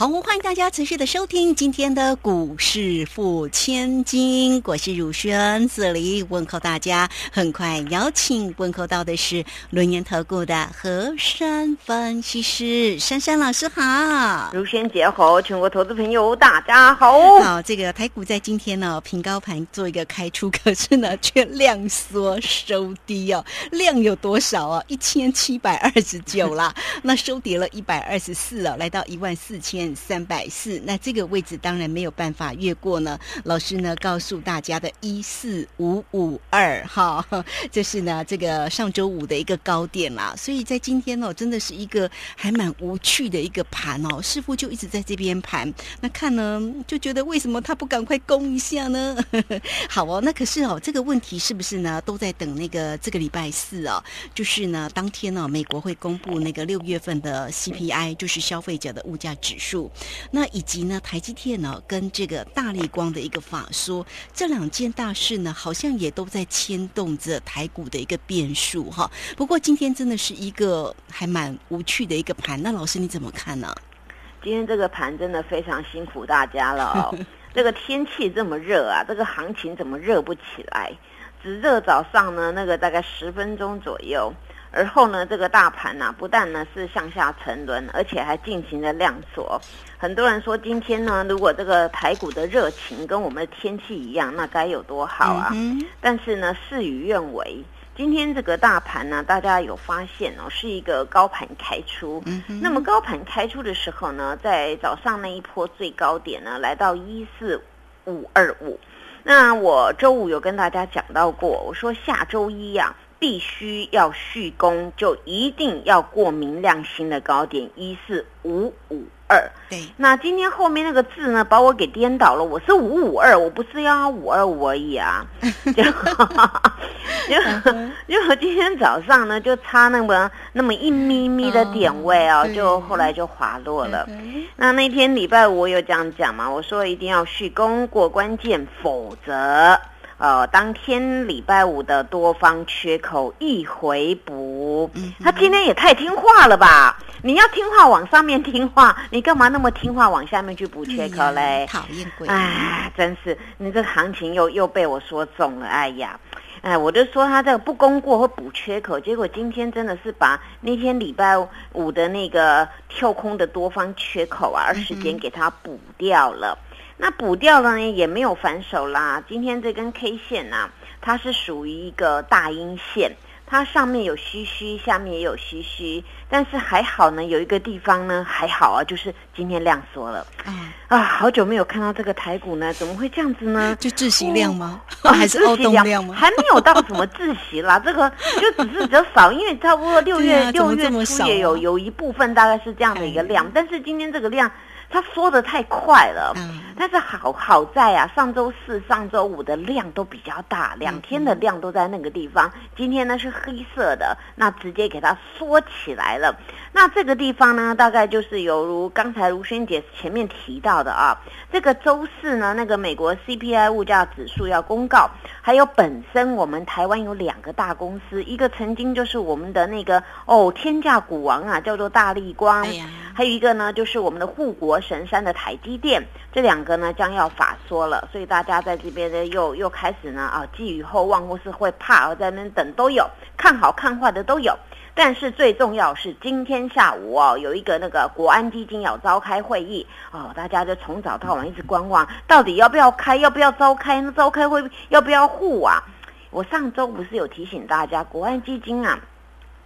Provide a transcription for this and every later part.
好，欢迎大家持续的收听今天的股市付千金，我是汝轩，这里问候大家。很快邀请问候到的是轮研投顾的何山分析师珊珊老师，好，如轩姐好，全国投资朋友大家好。好，这个台股在今天呢平高盘做一个开出，可是呢却量缩收低哦，量有多少啊？一千七百二十九啦，那收跌了一百二十四哦，来到一万四千。三百四，那这个位置当然没有办法越过呢。老师呢告诉大家的一四五五二哈，这是呢这个上周五的一个高点啦。所以在今天哦，真的是一个还蛮无趣的一个盘哦。师傅就一直在这边盘，那看呢就觉得为什么他不赶快攻一下呢？好哦，那可是哦，这个问题是不是呢都在等那个这个礼拜四哦？就是呢当天呢美国会公布那个六月份的 CPI，就是消费者的物价指数。那以及呢，台积电呢，跟这个大力光的一个法说，这两件大事呢，好像也都在牵动着台股的一个变数哈。不过今天真的是一个还蛮无趣的一个盘，那老师你怎么看呢？今天这个盘真的非常辛苦大家了，这个天气这么热啊，这个行情怎么热不起来？只热早上呢，那个大概十分钟左右。而后呢，这个大盘呢，不但呢是向下沉沦，而且还进行了量缩。很多人说，今天呢，如果这个台股的热情跟我们的天气一样，那该有多好啊！但是呢，事与愿违，今天这个大盘呢，大家有发现哦，是一个高盘开出。那么高盘开出的时候呢，在早上那一波最高点呢，来到一四五二五。那我周五有跟大家讲到过，我说下周一呀。必须要续攻，就一定要过明亮新的高点一四五五二。对，那今天后面那个字呢，把我给颠倒了。我是五五二，我不是要五二五而已啊。就就今天早上呢，就差那么那么一咪咪的点位哦，就后来就滑落了。那那天礼拜五有这样讲嘛？我说一定要续攻过关键，否则。呃，当天礼拜五的多方缺口一回补，他今天也太听话了吧？你要听话往上面听话，你干嘛那么听话往下面去补缺口嘞？讨厌鬼！哎，真是你这行情又又被我说中了，哎呀，哎，我就说他这个不攻过会补缺口，结果今天真的是把那天礼拜五的那个跳空的多方缺口啊，时间给他补掉了。那补掉了呢，也没有反手啦。今天这根 K 线呢，它是属于一个大阴线，它上面有虚虚，下面也有虚虚，但是还好呢，有一个地方呢还好啊，就是今天量缩了。啊，好久没有看到这个台股呢，怎么会这样子呢？就窒息量吗？还是凹动量吗？还没有到什么窒息啦，这个就只是比较少，因为差不多六月六月初也有有一部分大概是这样的一个量，但是今天这个量。它缩的太快了，但是好好在啊，上周四、上周五的量都比较大，两天的量都在那个地方。今天呢是黑色的，那直接给它缩起来了。那这个地方呢，大概就是犹如刚才卢萱姐前面提到的啊，这个周四呢，那个美国 CPI 物价指数要公告，还有本身我们台湾有两个大公司，一个曾经就是我们的那个哦天价股王啊，叫做大力光，还有一个呢就是我们的护国。神山的台积电，这两个呢将要法说了，所以大家在这边呢又又开始呢啊寄予厚望，或是会怕，在那边等都有，看好看坏的都有。但是最重要是今天下午哦，有一个那个国安基金要召开会议哦，大家就从早到晚一直观望，到底要不要开，要不要召开？那召开会要不要护啊？我上周不是有提醒大家，国安基金啊，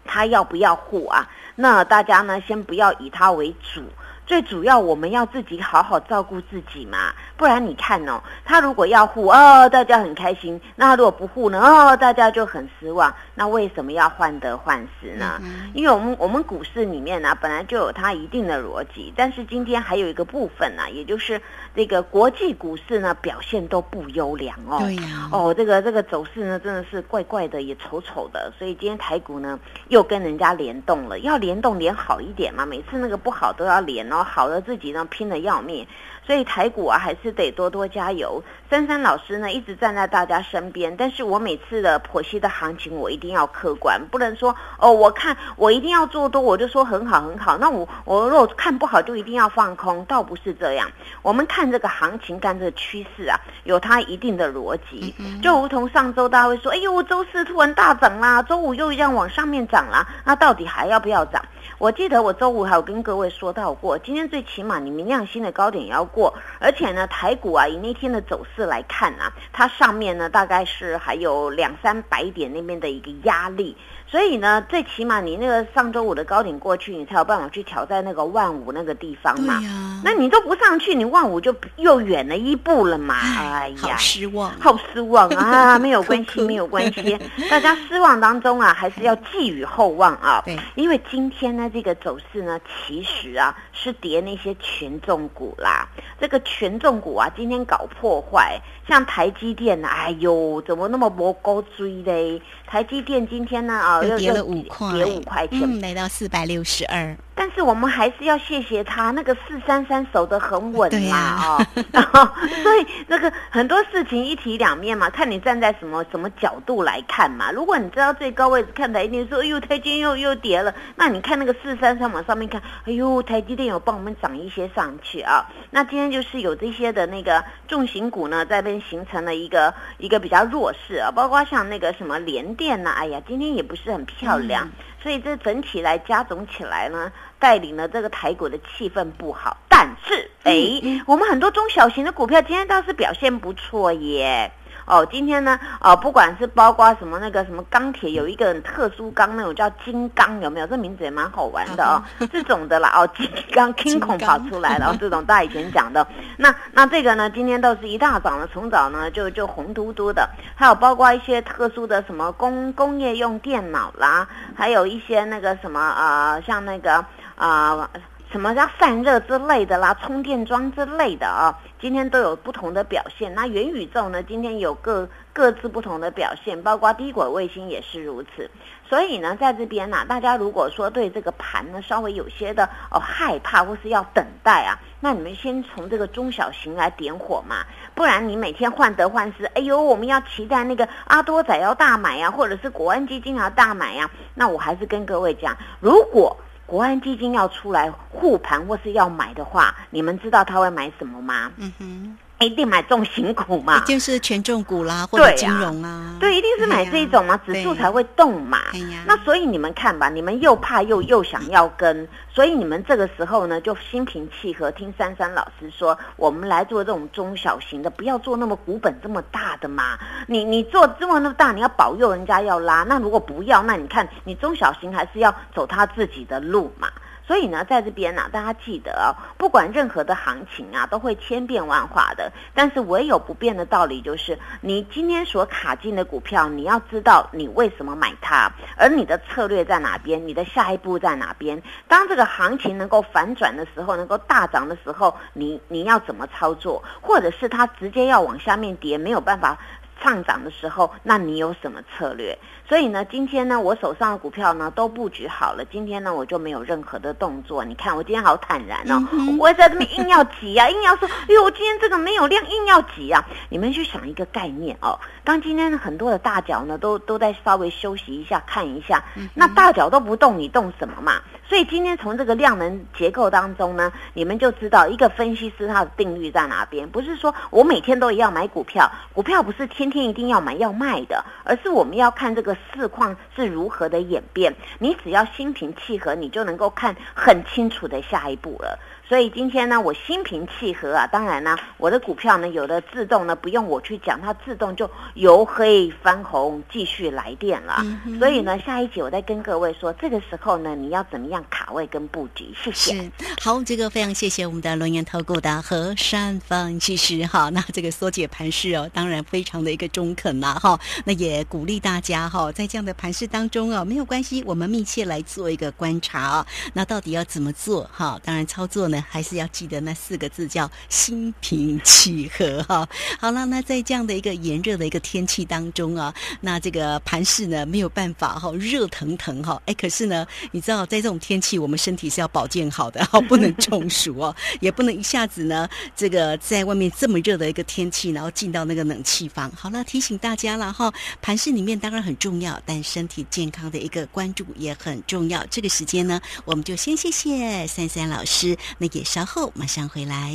他要不要护啊？那大家呢先不要以它为主。最主要我们要自己好好照顾自己嘛，不然你看哦，他如果要护哦，大家很开心；那如果不护呢，哦，大家就很失望。那为什么要患得患失呢？因为我们我们股市里面呢，本来就有它一定的逻辑，但是今天还有一个部分呢，也就是这个国际股市呢表现都不优良哦。对呀。哦，这个这个走势呢真的是怪怪的，也丑丑的，所以今天台股呢又跟人家联动了，要联动连好一点嘛，每次那个不好都要连。哦好了，自己呢拼的要命，所以台股啊还是得多多加油。珊珊老师呢一直站在大家身边，但是我每次的剖析的行情我一定要客观，不能说哦，我看我一定要做多，我就说很好很好。那我我如果看不好就一定要放空，倒不是这样。我们看这个行情，看这个趋势啊，有它一定的逻辑。就如同上周大家会说，哎呦，周四突然大涨啦，周五又一样往上面涨啦，那到底还要不要涨？我记得我周五还有跟各位说到过，今天最起码你明亮新的高点也要过，而且呢，台股啊以那天的走势来看啊，它上面呢大概是还有两三百点那边的一个压力。所以呢，最起码你那个上周五的高点过去，你才有办法去挑战那个万五那个地方嘛。那你都不上去，你万五就又远了一步了嘛。哎呀，好失望，好失望啊！没有关系，没有关系。大家失望当中啊，还是要寄予厚望啊。对，因为今天呢，这个走势呢，其实啊是跌那些权重股啦。这个权重股啊，今天搞破坏，像台积电，哎呦，怎么那么不高追嘞？台积电今天呢啊，又跌了五块，跌五块钱，来到四百六十二。但是我们还是要谢谢他，那个四三三守得很稳嘛，哦，然后所以那个很多事情一体两面嘛，看你站在什么什么角度来看嘛。如果你知道最高位置看台积电，说哎呦台积电又又跌了，那你看那个四三三往上面看，哎呦台积电有帮我们涨一些上去啊。那今天就是有这些的那个重型股呢，在边形成了一个一个比较弱势啊，包括像那个什么联电呐，哎呀，今天也不是很漂亮。所以这整体来加总起来呢，带领了这个台股的气氛不好。但是，哎，我们很多中小型的股票今天倒是表现不错耶。哦，今天呢，哦，不管是包括什么那个什么钢铁，有一个很特殊钢那种叫金刚，有没有？这名字也蛮好玩的哦，这种的啦，哦，金刚 King Kong 跑出来了，这种大家以前讲的。那那这个呢，今天倒是一大早呢，从早呢就就红嘟嘟的，还有包括一些特殊的什么工工业用电脑啦，还有一些那个什么呃，像那个啊。什么叫散热之类的啦，充电桩之类的啊，今天都有不同的表现。那元宇宙呢，今天有各各自不同的表现，包括低轨卫星也是如此。所以呢，在这边呢，大家如果说对这个盘呢稍微有些的哦害怕或是要等待啊，那你们先从这个中小型来点火嘛，不然你每天患得患失，哎呦，我们要期待那个阿多仔要大买呀，或者是国安基金要大买呀，那我还是跟各位讲，如果。国安基金要出来护盘或是要买的话，你们知道他会买什么吗？嗯哼。一定买重型股嘛，一定是权重股啦，或者金融啊，对，一定是买这一种嘛，指数才会动嘛。那所以你们看吧，你们又怕又又想要跟，所以你们这个时候呢，就心平气和听珊珊老师说，我们来做这种中小型的，不要做那么股本这么大的嘛。你你做这么那么大，你要保佑人家要拉，那如果不要，那你看你中小型还是要走他自己的路嘛。所以呢，在这边呢，大家记得哦，不管任何的行情啊，都会千变万化的。但是唯有不变的道理就是，你今天所卡进的股票，你要知道你为什么买它，而你的策略在哪边，你的下一步在哪边。当这个行情能够反转的时候，能够大涨的时候，你你要怎么操作？或者是它直接要往下面跌，没有办法上涨的时候，那你有什么策略？所以呢，今天呢，我手上的股票呢都布局好了。今天呢，我就没有任何的动作。你看，我今天好坦然哦，我在这边硬要挤啊，硬要说，哎呦，我今天这个没有量，硬要挤啊。你们去想一个概念哦，当今天很多的大脚呢都都在稍微休息一下，看一下，那大脚都不动，你动什么嘛？所以今天从这个量能结构当中呢，你们就知道一个分析师他的定律在哪边。不是说我每天都一样买股票，股票不是天天一定要买要卖的，而是我们要看这个。市况是如何的演变？你只要心平气和，你就能够看很清楚的下一步了。所以今天呢，我心平气和啊。当然呢，我的股票呢，有的自动呢不用我去讲，它自动就由黑翻红，继续来电了。所以呢，下一集我再跟各位说，这个时候呢，你要怎么样卡位跟布局？谢谢。好，这个非常谢谢我们的龙岩投顾的何山分析师哈。那这个缩解盘势哦，当然非常的一个中肯啦哈。那也鼓励大家哈，在这样的盘势当中哦，没有关系，我们密切来做一个观察啊。那到底要怎么做哈？当然操作呢。还是要记得那四个字叫心平气和哈。好了，那在这样的一个炎热的一个天气当中啊，那这个盘势呢没有办法哈，热腾腾哈。哎，可是呢，你知道在这种天气，我们身体是要保健好的哈，不能中暑哦，也不能一下子呢，这个在外面这么热的一个天气，然后进到那个冷气房。好了，提醒大家了哈，盘势里面当然很重要，但身体健康的一个关注也很重要。这个时间呢，我们就先谢谢三三老师。那也稍后马上回来。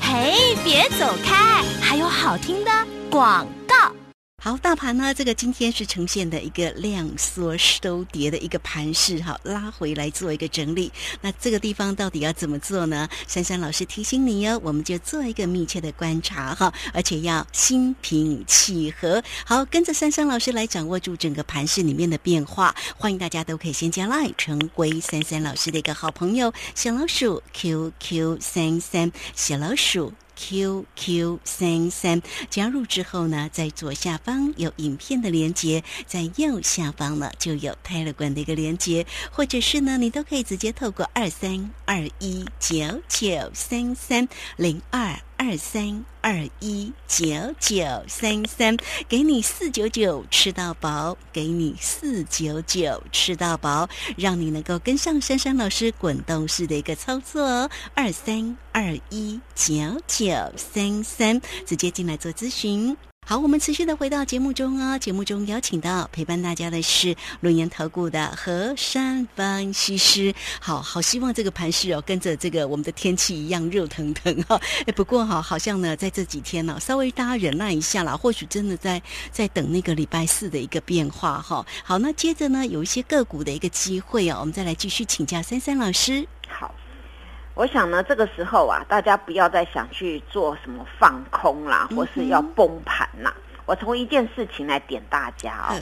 嘿，别走开，还有好听的广。好，大盘呢？这个今天是呈现的一个量缩收跌的一个盘势，哈，拉回来做一个整理。那这个地方到底要怎么做呢？珊珊老师提醒你哦，我们就做一个密切的观察，哈，而且要心平气和。好，跟着珊珊老师来掌握住整个盘势里面的变化。欢迎大家都可以先加 line 成为珊珊老师的一个好朋友，小老鼠 QQ 三三，小老鼠。QQ 三三加入之后呢，在左下方有影片的连接，在右下方呢就有泰勒管的一个连接，或者是呢，你都可以直接透过二三二一九九三三零二。二三二一九九三三，给你四九九吃到饱，给你四九九吃到饱，让你能够跟上珊珊老师滚动式的一个操作哦。二三二一九九三三，直接进来做咨询。好，我们持续的回到节目中啊。节目中邀请到陪伴大家的是龙岩投顾的何山分析师。好好希望这个盘势哦，跟着这个我们的天气一样热腾腾哈。哎，不过哈，好像呢，在这几天呢，稍微大家忍耐一下啦。或许真的在在等那个礼拜四的一个变化哈。好，那接着呢，有一些个股的一个机会哦，我们再来继续请教三三老师。好。我想呢，这个时候啊，大家不要再想去做什么放空啦，或是要崩盘啦。我从一件事情来点大家啊，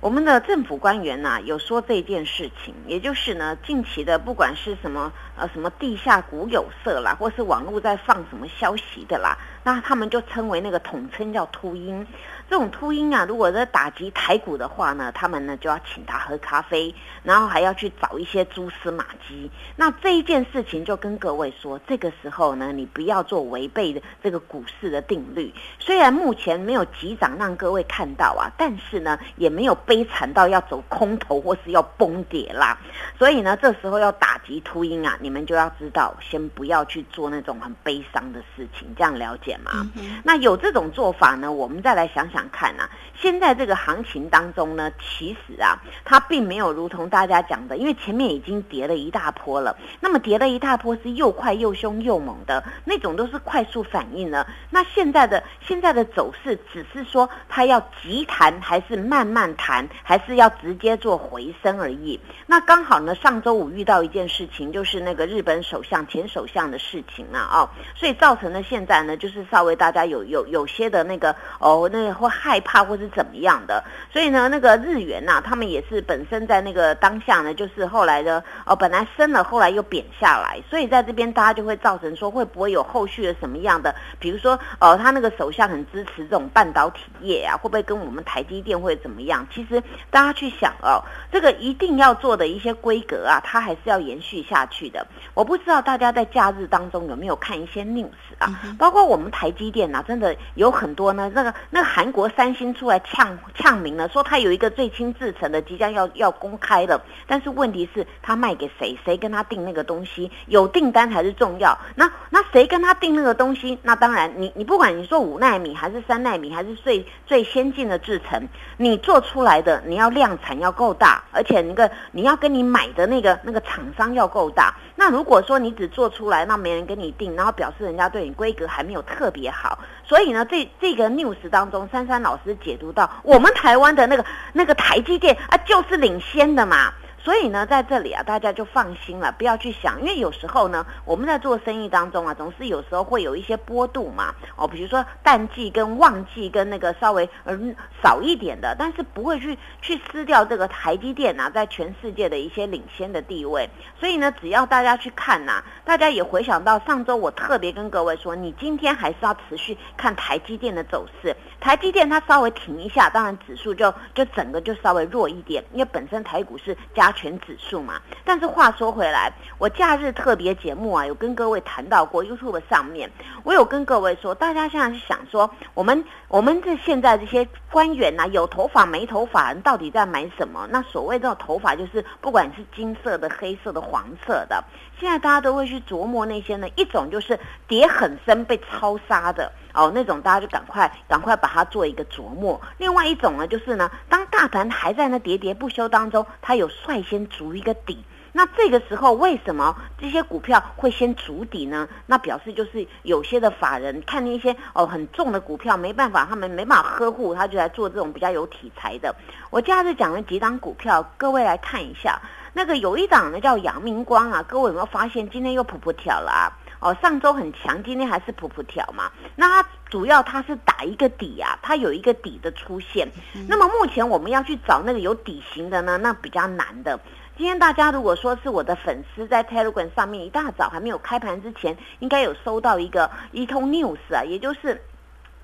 我们的政府官员呐有说这件事情，也就是呢，近期的不管是什么呃什么地下股有色啦，或是网络在放什么消息的啦，那他们就称为那个统称叫秃鹰。这种秃鹰啊，如果在打击台股的话呢，他们呢就要请他喝咖啡，然后还要去找一些蛛丝马迹。那这一件事情就跟各位说，这个时候呢，你不要做违背的这个股市的定律。虽然目前没有急涨让各位看到啊，但是呢，也没有悲惨到要走空头或是要崩跌啦。所以呢，这时候要打击秃鹰啊，你们就要知道，先不要去做那种很悲伤的事情，这样了解吗？那有这种做法呢，我们再来想想。想看啊，现在这个行情当中呢，其实啊，它并没有如同大家讲的，因为前面已经跌了一大波了。那么跌了一大波是又快又凶又猛的那种，都是快速反应了。那现在的现在的走势，只是说它要急弹还是慢慢弹，还是要直接做回升而已。那刚好呢，上周五遇到一件事情，就是那个日本首相前首相的事情啊，哦，所以造成了现在呢，就是稍微大家有有有些的那个哦，那个。害怕或是怎么样的，所以呢，那个日元呐，他们也是本身在那个当下呢，就是后来的哦，本来升了，后来又贬下来，所以在这边大家就会造成说，会不会有后续的什么样的？比如说，呃，他那个首相很支持这种半导体业啊，会不会跟我们台积电会怎么样？其实大家去想哦，这个一定要做的一些规格啊，它还是要延续下去的。我不知道大家在假日当中有没有看一些 news 啊，包括我们台积电啊，真的有很多呢，那个那个韩国。国三星出来呛呛名了，说他有一个最轻制成的即将要要公开了，但是问题是，他卖给谁？谁跟他订那个东西？有订单才是重要。那那谁跟他订那个东西？那当然，你你不管你说五纳米还是三纳米，还是最最先进的制成，你做出来的你要量产要够大，而且那个你要跟你买的那个那个厂商要够大。那如果说你只做出来，那没人跟你订，然后表示人家对你规格还没有特别好。所以呢，这这个 news 当中，三珊老师解读到，我们台湾的那个那个台积电啊，就是领先的嘛。所以呢，在这里啊，大家就放心了，不要去想，因为有时候呢，我们在做生意当中啊，总是有时候会有一些波动嘛。哦，比如说淡季跟旺季跟那个稍微嗯少一点的，但是不会去去撕掉这个台积电啊，在全世界的一些领先的地位。所以呢，只要大家去看呐，大家也回想到上周我特别跟各位说，你今天还是要持续看台积电的走势。台积电它稍微停一下，当然指数就就整个就稍微弱一点，因为本身台股是加权指数嘛。但是话说回来，我假日特别节目啊，有跟各位谈到过 YouTube 上面，我有跟各位说，大家现在是想说，我们我们这现在这些官员呐，有头发没头发，到底在买什么？那所谓这种头发，就是不管是金色的、黑色的、黄色的，现在大家都会去琢磨那些呢，一种就是跌很深被超杀的。哦，那种大家就赶快赶快把它做一个琢磨。另外一种呢，就是呢，当大盘还在那喋喋不休当中，它有率先筑一个底。那这个时候为什么这些股票会先筑底呢？那表示就是有些的法人看那些哦很重的股票没办法，他们没办法呵护，他就来做这种比较有题材的。我今日讲了几档股票，各位来看一下。那个有一档呢叫阳明光啊，各位有没有发现今天又普普跳了啊？哦，上周很强，今天还是普普跳嘛。那它主要它是打一个底啊，它有一个底的出现。那么目前我们要去找那个有底型的呢，那比较难的。今天大家如果说是我的粉丝，在 Telegram 上面一大早还没有开盘之前，应该有收到一个一通 news 啊，也就是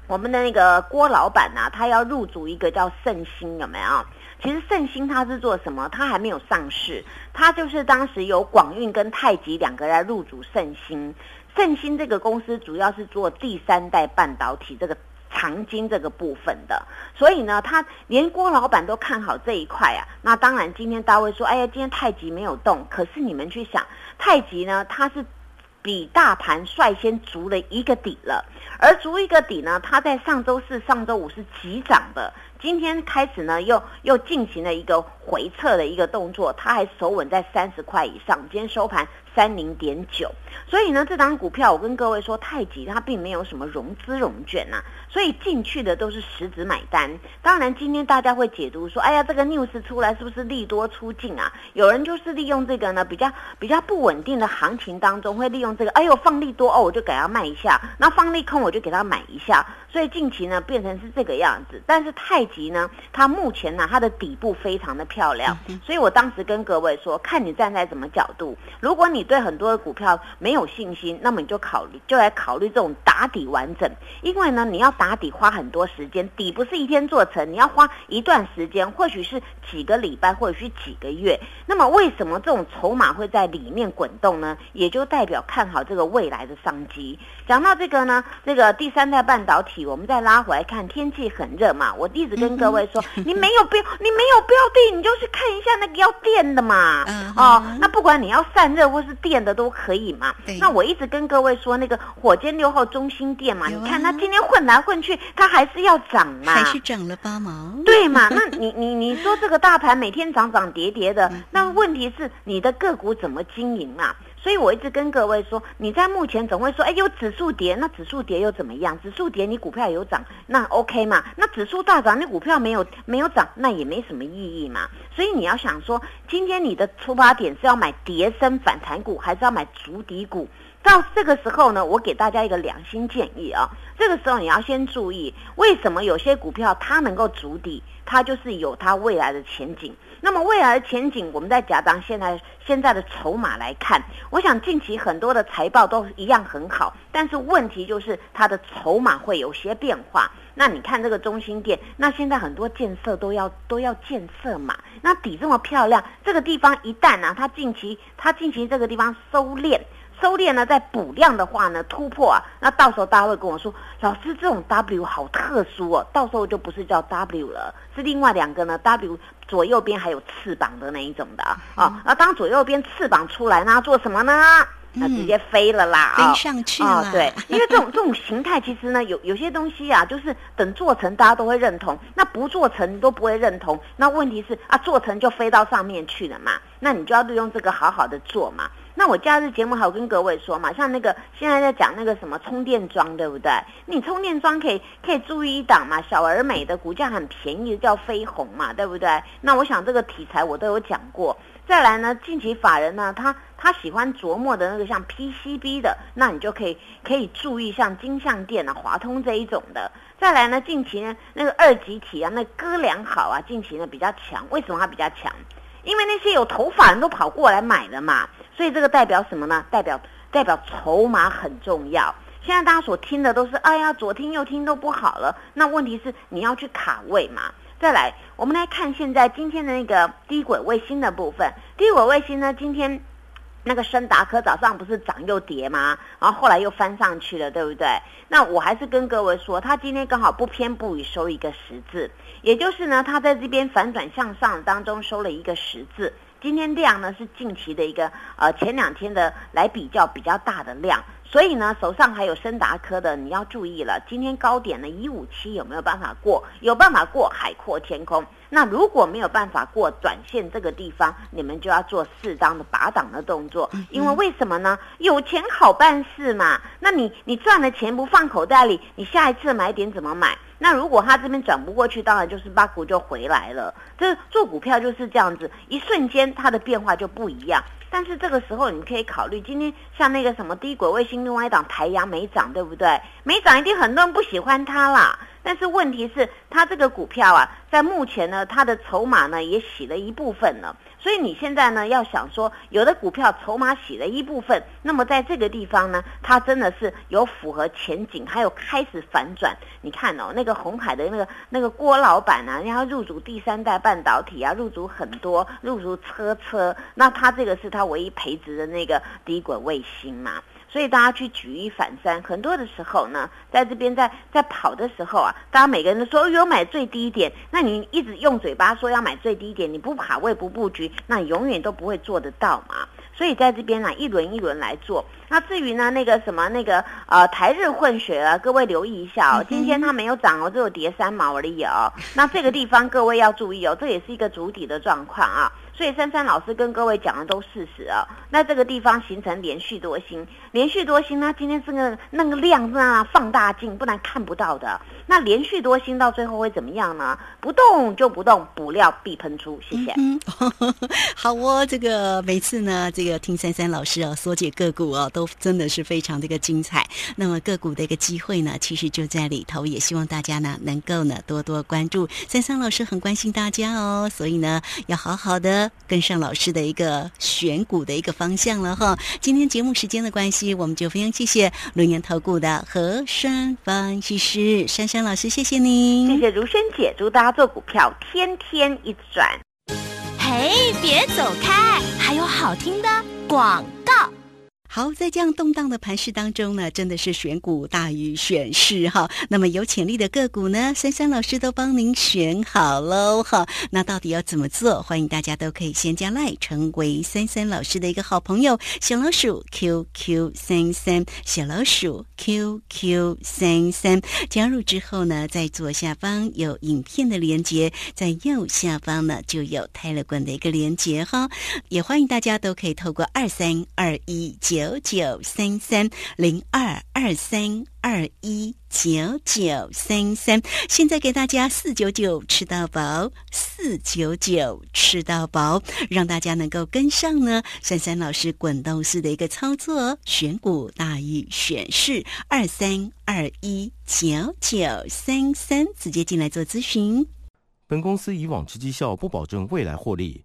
我们的那个郭老板呐，他要入主一个叫盛兴，有没有？其实盛兴它是做什么？它还没有上市，它就是当时有广运跟太极两个来入主盛兴。盛兴这个公司主要是做第三代半导体这个长晶这个部分的，所以呢，他连郭老板都看好这一块啊。那当然，今天大卫说：“哎呀，今天太极没有动。”可是你们去想，太极呢，它是比大盘率先足了一个底了，而足一个底呢，它在上周四、上周五是急涨的。今天开始呢，又又进行了一个回撤的一个动作，它还守稳在三十块以上。今天收盘三零点九，所以呢，这档股票我跟各位说，太极它并没有什么融资融券呐，所以进去的都是实质买单。当然，今天大家会解读说，哎呀，这个 news 出来是不是利多出尽啊？有人就是利用这个呢，比较比较不稳定的行情当中，会利用这个，哎呦，放利多哦，我就给他卖一下；那放利空，我就给他买一下。所以近期呢，变成是这个样子。但是太极呢，它目前呢，它的底部非常的漂亮。所以我当时跟各位说，看你站在什么角度。如果你对很多的股票没有信心，那么你就考虑，就来考虑这种打底完整。因为呢，你要打底花很多时间，底不是一天做成，你要花一段时间，或许是几个礼拜，或者是几个月。那么为什么这种筹码会在里面滚动呢？也就代表看好这个未来的商机。讲到这个呢，这个第三代半导体。我们再拉回来看，天气很热嘛，我一直跟各位说，你没有标，你没有标的，你就去看一下那个要电的嘛，哦，那不管你要散热或是电的都可以嘛。那我一直跟各位说，那个火箭六号中心店嘛，你看它今天混来混去，它还是要涨嘛，还是涨了八毛，对嘛？那你你你说这个大盘每天涨涨跌跌的，那问题是你的个股怎么经营嘛？所以我一直跟各位说，你在目前总会说，哎，有指数跌，那指数跌又怎么样？指数跌，你股票有涨，那 OK 嘛？那指数大涨，你股票没有没有涨，那也没什么意义嘛。所以你要想说，今天你的出发点是要买跌升反弹股，还是要买足底股？到这个时候呢，我给大家一个良心建议啊，这个时候你要先注意，为什么有些股票它能够足底，它就是有它未来的前景。那么未来的前景，我们在假当现在现在的筹码来看，我想近期很多的财报都一样很好，但是问题就是它的筹码会有些变化。那你看这个中心店，那现在很多建设都要都要建设嘛，那底这么漂亮，这个地方一旦呢，它近期它近期这个地方收敛。收敛呢，在补量的话呢，突破啊，那到时候大家会跟我说，老师这种 W 好特殊哦，到时候就不是叫 W 了，是另外两个呢，W 左右边还有翅膀的那一种的啊，啊，那当左右边翅膀出来，那做什么呢？那直接飞了啦，飞上去了。对，因为这种这种形态其实呢，有有些东西啊，就是等做成大家都会认同，那不做成都不会认同。那问题是啊，做成就飞到上面去了嘛，那你就要利用这个好好的做嘛。那我假日节目还有跟各位说嘛，像那个现在在讲那个什么充电桩，对不对？你充电桩可以可以注意一档嘛，小而美的股价很便宜，叫飞鸿嘛，对不对？那我想这个题材我都有讲过。再来呢，近期法人呢，他他喜欢琢磨的那个像 PCB 的，那你就可以可以注意像金相电啊、华通这一种的。再来呢，近期呢那个二级体啊，那哥良好啊，近期呢比较强。为什么它比较强？因为那些有头发人都跑过来买了嘛。所以这个代表什么呢？代表代表筹码很重要。现在大家所听的都是，哎呀，左听右听都不好了。那问题是你要去卡位嘛。再来，我们来看现在今天的那个低轨卫星的部分。低轨卫星呢，今天那个深达科早上不是涨又跌吗？然后后来又翻上去了，对不对？那我还是跟各位说，它今天刚好不偏不倚收一个十字，也就是呢，它在这边反转向上当中收了一个十字。今天量呢是近期的一个呃前两天的来比较比较大的量。所以呢，手上还有深达科的，你要注意了。今天高点呢，一五七有没有办法过？有办法过，海阔天空。那如果没有办法过短线这个地方，你们就要做适当的拔档的动作。因为为什么呢？有钱好办事嘛。那你你赚了钱不放口袋里，你下一次买点怎么买？那如果他这边转不过去，当然就是八股就回来了。这做股票就是这样子，一瞬间它的变化就不一样。但是这个时候，你可以考虑今天像那个什么低轨卫星另外一档台阳没涨，对不对？没涨一定很多人不喜欢它啦。但是问题是，它这个股票啊，在目前呢，它的筹码呢也洗了一部分了。所以你现在呢，要想说，有的股票筹码洗了一部分，那么在这个地方呢，它真的是有符合前景，还有开始反转。你看哦，那个红海的那个那个郭老板啊，人家入主第三代半导体啊，入主很多，入主车车，那他这个是他唯一培植的那个低轨卫星嘛。所以大家去举一反三，很多的时候呢，在这边在在跑的时候啊，大家每个人都说有买最低点，那你一直用嘴巴说要买最低点，你不卡位不布局，那永远都不会做得到嘛。所以在这边呢，一轮一轮来做。那至于呢，那个什么那个呃台日混血啊，各位留意一下哦，今天它没有涨哦，只有跌三毛而已哦。那这个地方各位要注意哦，这也是一个主底的状况啊。所以珊珊老师跟各位讲的都事实啊。那这个地方形成连续多星，连续多星，呢今天这个那个量是啊放大镜，不然看不到的。那连续多星到最后会怎么样呢？不动就不动，补料必喷出。谢谢。嗯 好哦，这个每次呢，这个听珊珊老师哦说解个股哦，都真的是非常的一个精彩。那么个股的一个机会呢，其实就在里头，也希望大家呢能够呢多多关注。珊珊老师很关心大家哦，所以呢要好好的。跟上老师的一个选股的一个方向了哈。今天节目时间的关系，我们就非常谢谢龙岩投顾的何山分析师珊珊老师，谢谢您，谢谢如萱姐，祝大家做股票天天一转。嘿，别走开，还有好听的广告。好，在这样动荡的盘市当中呢，真的是选股大于选市哈。那么有潜力的个股呢，珊珊老师都帮您选好喽哈。那到底要怎么做？欢迎大家都可以先加赖，成为珊珊老师的一个好朋友。小老鼠 QQ 三三，小老鼠 QQ 三三，加入之后呢，在左下方有影片的连接，在右下方呢就有泰勒管的一个连接哈。也欢迎大家都可以透过二三二一九。九九三三零二二三二一九九三三，现在给大家四九九吃到饱，四九九吃到饱，让大家能够跟上呢。珊珊老师滚动式的一个操作，选股大于选市，二三二一九九三三，直接进来做咨询。本公司以往之绩效不保证未来获利。